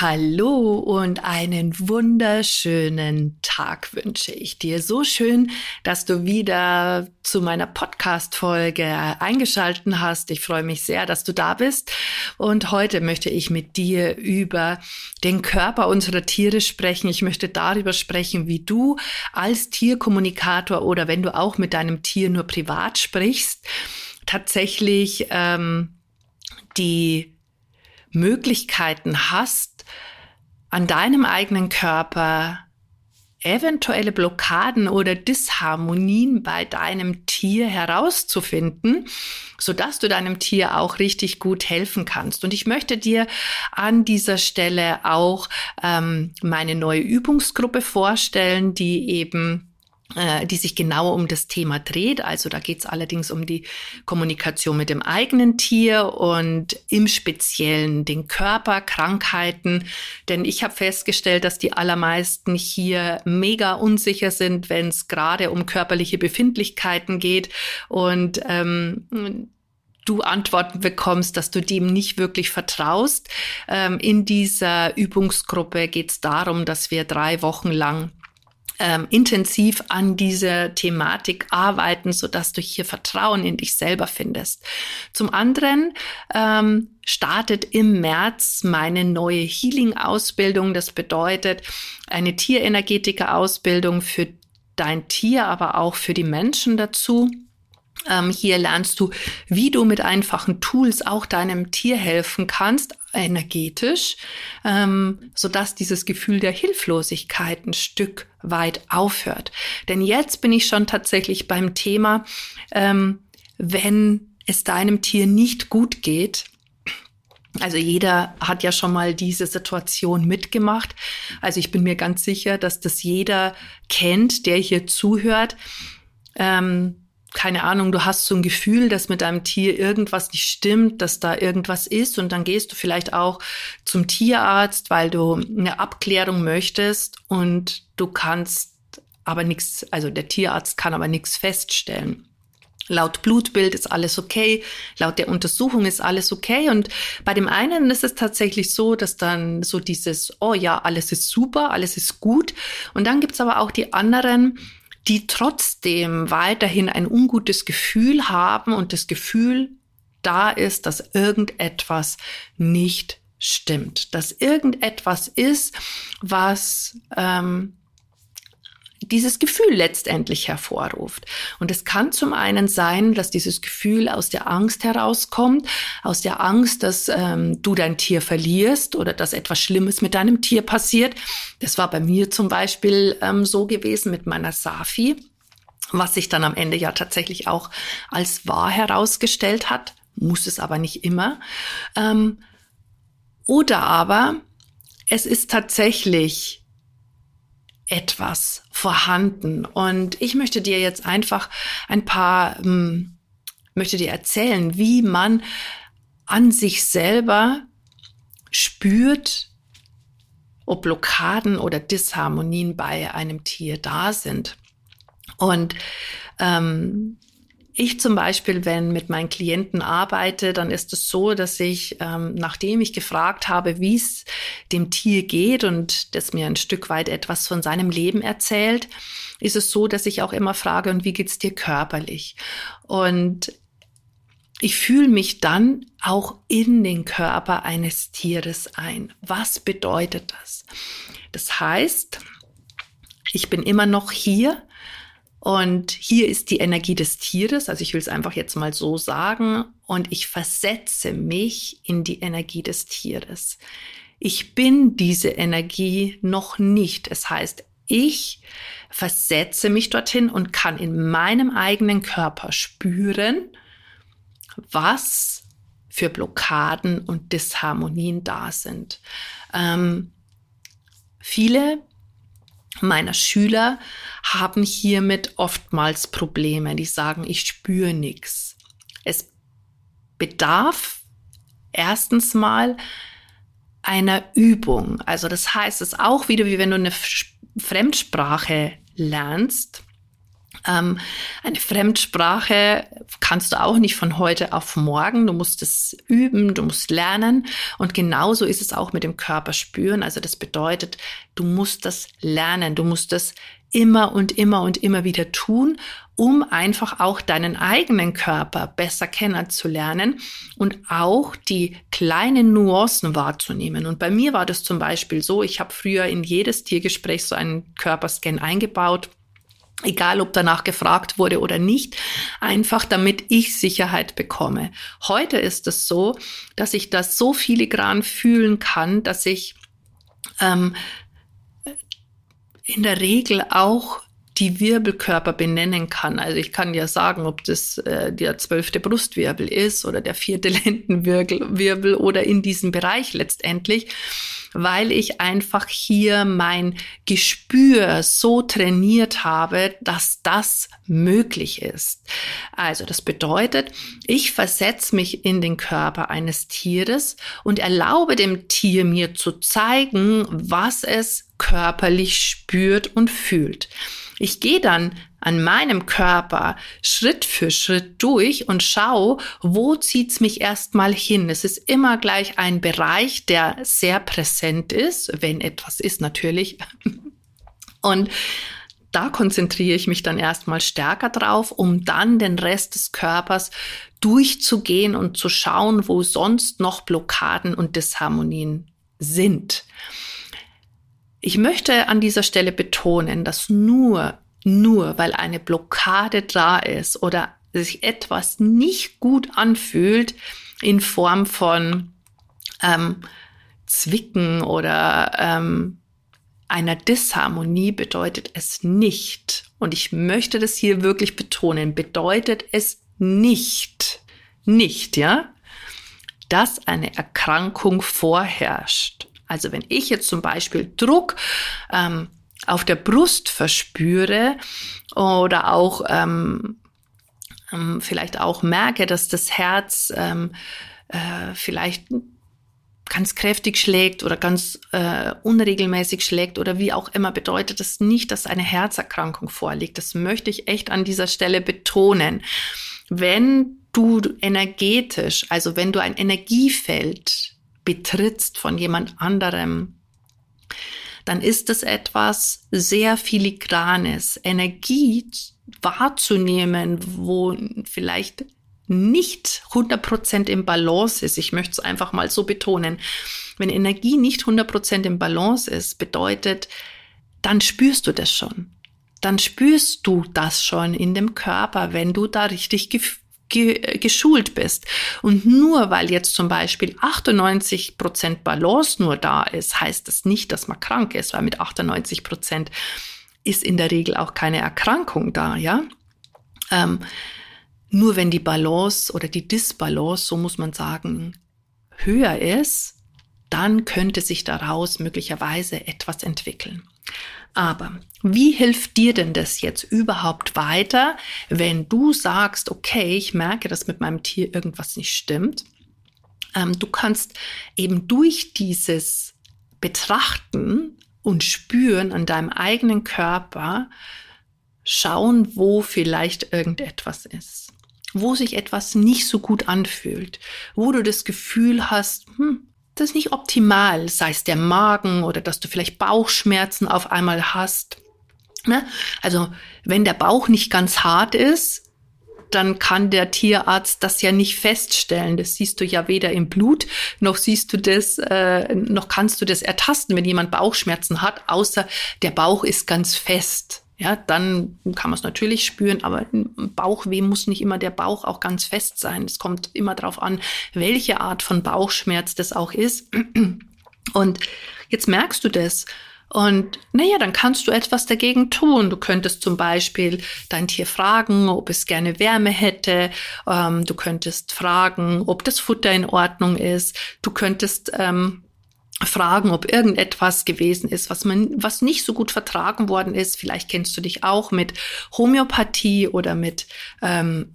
Hallo und einen wunderschönen Tag wünsche ich dir. So schön, dass du wieder zu meiner Podcast-Folge eingeschalten hast. Ich freue mich sehr, dass du da bist. Und heute möchte ich mit dir über den Körper unserer Tiere sprechen. Ich möchte darüber sprechen, wie du als Tierkommunikator oder wenn du auch mit deinem Tier nur privat sprichst, tatsächlich ähm, die Möglichkeiten hast, an deinem eigenen Körper eventuelle Blockaden oder Disharmonien bei deinem Tier herauszufinden, so dass du deinem Tier auch richtig gut helfen kannst. Und ich möchte dir an dieser Stelle auch ähm, meine neue Übungsgruppe vorstellen, die eben die sich genau um das Thema dreht. Also da geht es allerdings um die Kommunikation mit dem eigenen Tier und im Speziellen den Körper, Krankheiten. Denn ich habe festgestellt, dass die allermeisten hier mega unsicher sind, wenn es gerade um körperliche Befindlichkeiten geht. Und ähm, du Antworten bekommst, dass du dem nicht wirklich vertraust. Ähm, in dieser Übungsgruppe geht es darum, dass wir drei Wochen lang ähm, intensiv an dieser Thematik arbeiten, so dass du hier Vertrauen in dich selber findest. Zum anderen ähm, startet im März meine neue Healing-Ausbildung. Das bedeutet eine Tierenergetiker-Ausbildung für dein Tier, aber auch für die Menschen dazu. Ähm, hier lernst du, wie du mit einfachen Tools auch deinem Tier helfen kannst, energetisch, ähm, so dass dieses Gefühl der Hilflosigkeit ein Stück weit aufhört. Denn jetzt bin ich schon tatsächlich beim Thema, ähm, wenn es deinem Tier nicht gut geht, also jeder hat ja schon mal diese Situation mitgemacht. Also ich bin mir ganz sicher, dass das jeder kennt, der hier zuhört. Ähm, keine Ahnung, du hast so ein Gefühl, dass mit deinem Tier irgendwas nicht stimmt, dass da irgendwas ist und dann gehst du vielleicht auch zum Tierarzt, weil du eine Abklärung möchtest und du kannst aber nichts, also der Tierarzt kann aber nichts feststellen. Laut Blutbild ist alles okay, laut der Untersuchung ist alles okay. Und bei dem einen ist es tatsächlich so, dass dann so dieses, oh ja, alles ist super, alles ist gut. Und dann gibt's aber auch die anderen, die trotzdem weiterhin ein ungutes Gefühl haben und das Gefühl da ist, dass irgendetwas nicht stimmt, dass irgendetwas ist, was ähm, dieses Gefühl letztendlich hervorruft. Und es kann zum einen sein, dass dieses Gefühl aus der Angst herauskommt, aus der Angst, dass ähm, du dein Tier verlierst oder dass etwas Schlimmes mit deinem Tier passiert. Das war bei mir zum Beispiel ähm, so gewesen mit meiner Safi, was sich dann am Ende ja tatsächlich auch als wahr herausgestellt hat, muss es aber nicht immer. Ähm, oder aber es ist tatsächlich etwas vorhanden. Und ich möchte dir jetzt einfach ein paar, ähm, möchte dir erzählen, wie man an sich selber spürt, ob Blockaden oder Disharmonien bei einem Tier da sind. Und ähm, ich zum Beispiel, wenn mit meinen Klienten arbeite, dann ist es so, dass ich, ähm, nachdem ich gefragt habe, wie es dem Tier geht und das mir ein Stück weit etwas von seinem Leben erzählt, ist es so, dass ich auch immer frage, und wie geht's dir körperlich? Und ich fühle mich dann auch in den Körper eines Tieres ein. Was bedeutet das? Das heißt, ich bin immer noch hier und hier ist die Energie des Tieres, also ich will es einfach jetzt mal so sagen, und ich versetze mich in die Energie des Tieres. Ich bin diese Energie noch nicht. Es heißt, ich versetze mich dorthin und kann in meinem eigenen Körper spüren, was für Blockaden und Disharmonien da sind. Ähm, viele meiner Schüler haben hiermit oftmals Probleme. Die sagen, ich spüre nichts. Es bedarf erstens mal einer Übung. Also das heißt, es ist auch wieder wie wenn du eine Fremdsprache lernst. Ähm, eine Fremdsprache kannst du auch nicht von heute auf morgen. Du musst es üben, du musst lernen. Und genauso ist es auch mit dem Körper spüren. Also das bedeutet, du musst das lernen. Du musst das immer und immer und immer wieder tun, um einfach auch deinen eigenen Körper besser kennenzulernen und auch die kleinen Nuancen wahrzunehmen. Und bei mir war das zum Beispiel so, ich habe früher in jedes Tiergespräch so einen Körperscan eingebaut egal ob danach gefragt wurde oder nicht, einfach damit ich Sicherheit bekomme. Heute ist es so, dass ich das so filigran fühlen kann, dass ich ähm, in der Regel auch die Wirbelkörper benennen kann. Also ich kann ja sagen, ob das äh, der zwölfte Brustwirbel ist oder der vierte Lendenwirbel oder in diesem Bereich letztendlich weil ich einfach hier mein Gespür so trainiert habe, dass das möglich ist. Also das bedeutet, ich versetze mich in den Körper eines Tieres und erlaube dem Tier mir zu zeigen, was es körperlich spürt und fühlt. Ich gehe dann an meinem Körper Schritt für Schritt durch und schau, wo zieht's mich erstmal hin. Es ist immer gleich ein Bereich, der sehr präsent ist, wenn etwas ist natürlich. Und da konzentriere ich mich dann erstmal stärker drauf, um dann den Rest des Körpers durchzugehen und zu schauen, wo sonst noch Blockaden und Disharmonien sind. Ich möchte an dieser Stelle betonen, dass nur nur weil eine Blockade da ist oder sich etwas nicht gut anfühlt in Form von ähm, Zwicken oder ähm, einer Disharmonie bedeutet es nicht, und ich möchte das hier wirklich betonen, bedeutet es nicht, nicht, ja, dass eine Erkrankung vorherrscht. Also wenn ich jetzt zum Beispiel Druck ähm, auf der Brust verspüre oder auch ähm, ähm, vielleicht auch merke, dass das Herz ähm, äh, vielleicht ganz kräftig schlägt oder ganz äh, unregelmäßig schlägt oder wie auch immer, bedeutet das nicht, dass eine Herzerkrankung vorliegt. Das möchte ich echt an dieser Stelle betonen. Wenn du energetisch, also wenn du ein Energiefeld betrittst von jemand anderem, dann ist es etwas sehr filigranes, Energie wahrzunehmen, wo vielleicht nicht 100% im Balance ist. Ich möchte es einfach mal so betonen. Wenn Energie nicht 100% im Balance ist, bedeutet, dann spürst du das schon. Dann spürst du das schon in dem Körper, wenn du da richtig ge geschult bist. Und nur weil jetzt zum Beispiel 98 Prozent Balance nur da ist, heißt das nicht, dass man krank ist, weil mit 98 Prozent ist in der Regel auch keine Erkrankung da, ja. Ähm, nur wenn die Balance oder die Disbalance, so muss man sagen, höher ist, dann könnte sich daraus möglicherweise etwas entwickeln. Aber wie hilft dir denn das jetzt überhaupt weiter, wenn du sagst, okay, ich merke, dass mit meinem Tier irgendwas nicht stimmt? Ähm, du kannst eben durch dieses Betrachten und Spüren an deinem eigenen Körper schauen, wo vielleicht irgendetwas ist, wo sich etwas nicht so gut anfühlt, wo du das Gefühl hast, hm, ist nicht optimal, sei es der Magen oder dass du vielleicht Bauchschmerzen auf einmal hast. Ne? Also wenn der Bauch nicht ganz hart ist, dann kann der Tierarzt das ja nicht feststellen. Das siehst du ja weder im Blut, noch siehst du das, äh, noch kannst du das ertasten, wenn jemand Bauchschmerzen hat, außer der Bauch ist ganz fest ja, dann kann man es natürlich spüren, aber Bauchweh muss nicht immer der Bauch auch ganz fest sein. Es kommt immer darauf an, welche Art von Bauchschmerz das auch ist. Und jetzt merkst du das. Und naja, dann kannst du etwas dagegen tun. Du könntest zum Beispiel dein Tier fragen, ob es gerne Wärme hätte. Ähm, du könntest fragen, ob das Futter in Ordnung ist. Du könntest ähm, fragen, ob irgendetwas gewesen ist, was man, was nicht so gut vertragen worden ist. Vielleicht kennst du dich auch mit Homöopathie oder mit ähm,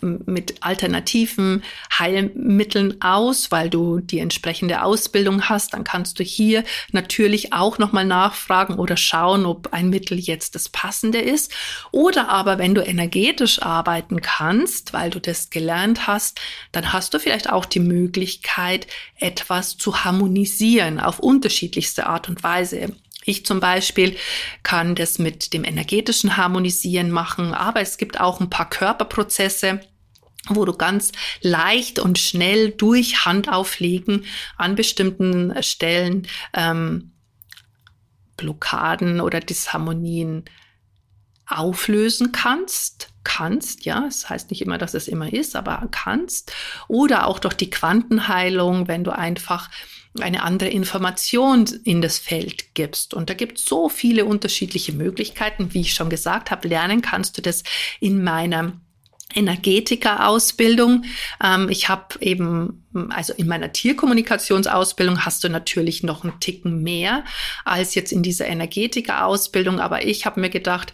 mit alternativen Heilmitteln aus, weil du die entsprechende Ausbildung hast, dann kannst du hier natürlich auch nochmal nachfragen oder schauen, ob ein Mittel jetzt das passende ist. Oder aber, wenn du energetisch arbeiten kannst, weil du das gelernt hast, dann hast du vielleicht auch die Möglichkeit, etwas zu harmonisieren auf unterschiedlichste Art und Weise. Ich zum Beispiel kann das mit dem energetischen Harmonisieren machen, aber es gibt auch ein paar Körperprozesse, wo du ganz leicht und schnell durch Handauflegen an bestimmten Stellen ähm, Blockaden oder Disharmonien auflösen kannst. Kannst, ja, es das heißt nicht immer, dass es immer ist, aber kannst. Oder auch durch die Quantenheilung, wenn du einfach eine andere Information in das Feld gibst. Und da gibt es so viele unterschiedliche Möglichkeiten. Wie ich schon gesagt habe, lernen kannst du das in meiner Energetiker-Ausbildung. Ähm, ich habe eben, also in meiner Tierkommunikationsausbildung hast du natürlich noch einen Ticken mehr als jetzt in dieser Energetiker-Ausbildung. Aber ich habe mir gedacht,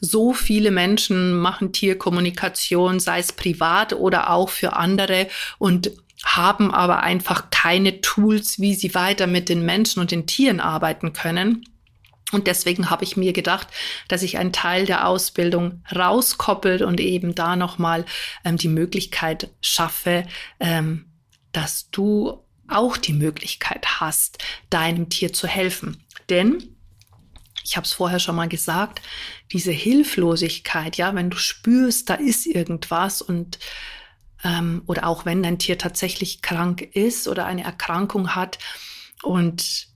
so viele Menschen machen Tierkommunikation, sei es privat oder auch für andere. Und haben aber einfach keine Tools, wie sie weiter mit den Menschen und den Tieren arbeiten können. Und deswegen habe ich mir gedacht, dass ich einen Teil der Ausbildung rauskoppelt und eben da nochmal ähm, die Möglichkeit schaffe, ähm, dass du auch die Möglichkeit hast, deinem Tier zu helfen. Denn ich habe es vorher schon mal gesagt, diese Hilflosigkeit, ja, wenn du spürst, da ist irgendwas und ähm, oder auch wenn dein Tier tatsächlich krank ist oder eine Erkrankung hat und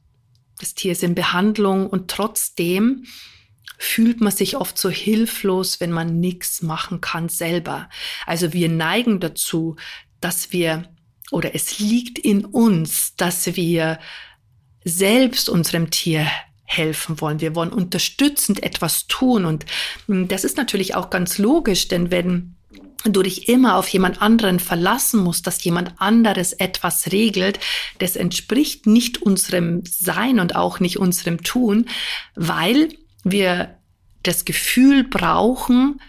das Tier ist in Behandlung und trotzdem fühlt man sich oft so hilflos, wenn man nichts machen kann selber. Also wir neigen dazu, dass wir oder es liegt in uns, dass wir selbst unserem Tier helfen wollen. Wir wollen unterstützend etwas tun. Und hm, das ist natürlich auch ganz logisch, denn wenn du dich immer auf jemand anderen verlassen musst, dass jemand anderes etwas regelt, das entspricht nicht unserem Sein und auch nicht unserem Tun, weil wir das Gefühl brauchen,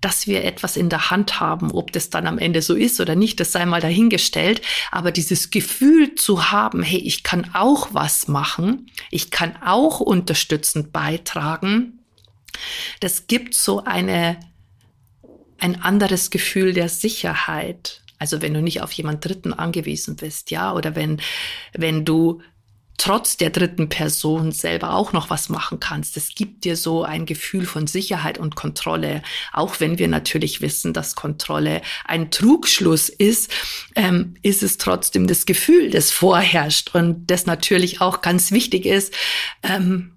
dass wir etwas in der Hand haben. Ob das dann am Ende so ist oder nicht, das sei mal dahingestellt. Aber dieses Gefühl zu haben, hey, ich kann auch was machen, ich kann auch unterstützend beitragen, das gibt so eine ein anderes Gefühl der Sicherheit. Also wenn du nicht auf jemand Dritten angewiesen bist, ja, oder wenn, wenn du trotz der dritten Person selber auch noch was machen kannst. Es gibt dir so ein Gefühl von Sicherheit und Kontrolle, auch wenn wir natürlich wissen, dass Kontrolle ein Trugschluss ist, ähm, ist es trotzdem das Gefühl, das vorherrscht und das natürlich auch ganz wichtig ist. Ähm,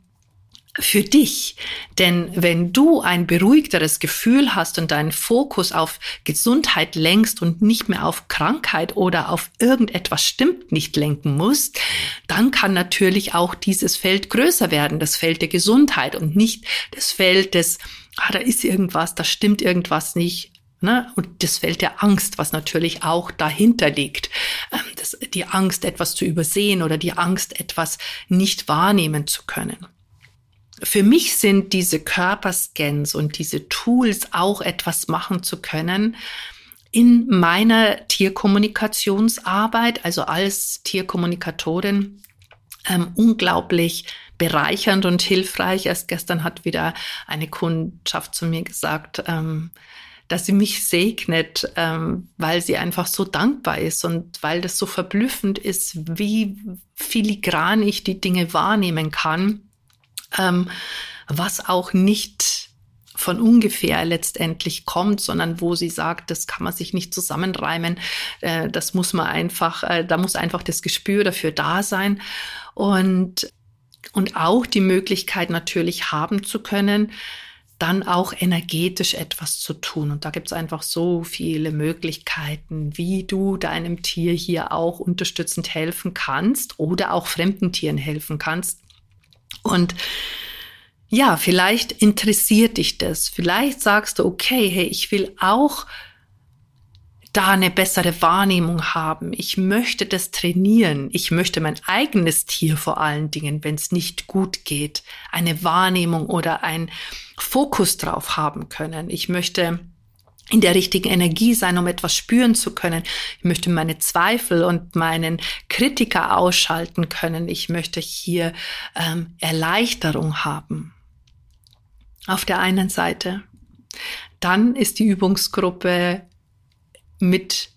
für dich. Denn wenn du ein beruhigteres Gefühl hast und deinen Fokus auf Gesundheit lenkst und nicht mehr auf Krankheit oder auf irgendetwas stimmt nicht lenken musst, dann kann natürlich auch dieses Feld größer werden, das Feld der Gesundheit und nicht das Feld des, ah, da ist irgendwas, da stimmt irgendwas nicht. Ne? Und das Feld der Angst, was natürlich auch dahinter liegt. Ähm, das, die Angst, etwas zu übersehen oder die Angst, etwas nicht wahrnehmen zu können für mich sind diese Körperscans und diese Tools auch etwas machen zu können in meiner Tierkommunikationsarbeit, also als Tierkommunikatorin, ähm, unglaublich bereichernd und hilfreich. Erst gestern hat wieder eine Kundschaft zu mir gesagt, ähm, dass sie mich segnet, ähm, weil sie einfach so dankbar ist und weil das so verblüffend ist, wie filigran ich die Dinge wahrnehmen kann ähm, was auch nicht von ungefähr letztendlich kommt, sondern wo sie sagt, das kann man sich nicht zusammenreimen, äh, das muss man einfach, äh, da muss einfach das Gespür dafür da sein und, und auch die Möglichkeit natürlich haben zu können, dann auch energetisch etwas zu tun. Und da gibt es einfach so viele Möglichkeiten, wie du deinem Tier hier auch unterstützend helfen kannst oder auch fremden Tieren helfen kannst. Und ja, vielleicht interessiert dich das. Vielleicht sagst du, okay, hey, ich will auch da eine bessere Wahrnehmung haben. Ich möchte das trainieren. Ich möchte mein eigenes Tier vor allen Dingen, wenn es nicht gut geht, eine Wahrnehmung oder ein Fokus drauf haben können. Ich möchte in der richtigen Energie sein, um etwas spüren zu können. Ich möchte meine Zweifel und meinen Kritiker ausschalten können. Ich möchte hier ähm, Erleichterung haben. Auf der einen Seite. Dann ist die Übungsgruppe mit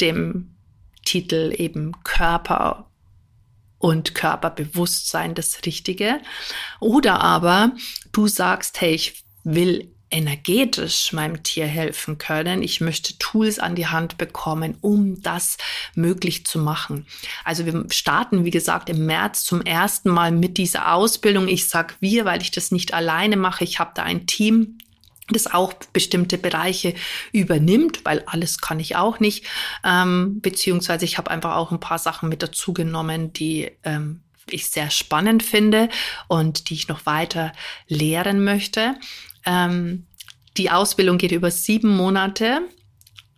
dem Titel eben Körper und Körperbewusstsein das Richtige. Oder aber du sagst, hey, ich will energetisch meinem Tier helfen können. Ich möchte Tools an die Hand bekommen, um das möglich zu machen. Also wir starten, wie gesagt, im März zum ersten Mal mit dieser Ausbildung. Ich sag wir, weil ich das nicht alleine mache. Ich habe da ein Team, das auch bestimmte Bereiche übernimmt, weil alles kann ich auch nicht. Ähm, beziehungsweise ich habe einfach auch ein paar Sachen mit dazu genommen, die ähm, ich sehr spannend finde und die ich noch weiter lehren möchte. Ähm, die Ausbildung geht über sieben Monate.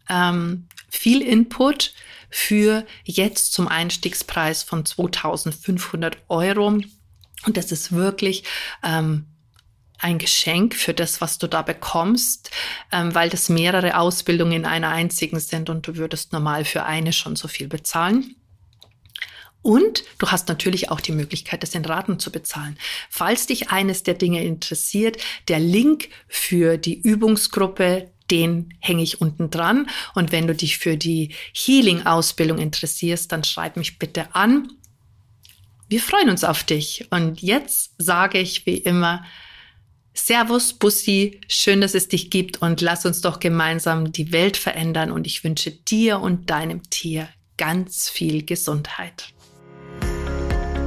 Ähm, viel Input für jetzt zum Einstiegspreis von 2500 Euro. Und das ist wirklich ähm, ein Geschenk für das, was du da bekommst, ähm, weil das mehrere Ausbildungen in einer einzigen sind und du würdest normal für eine schon so viel bezahlen. Und du hast natürlich auch die Möglichkeit, das in Raten zu bezahlen. Falls dich eines der Dinge interessiert, der Link für die Übungsgruppe, den hänge ich unten dran. Und wenn du dich für die Healing-Ausbildung interessierst, dann schreib mich bitte an. Wir freuen uns auf dich. Und jetzt sage ich wie immer, Servus, Bussi, schön, dass es dich gibt und lass uns doch gemeinsam die Welt verändern und ich wünsche dir und deinem Tier ganz viel Gesundheit.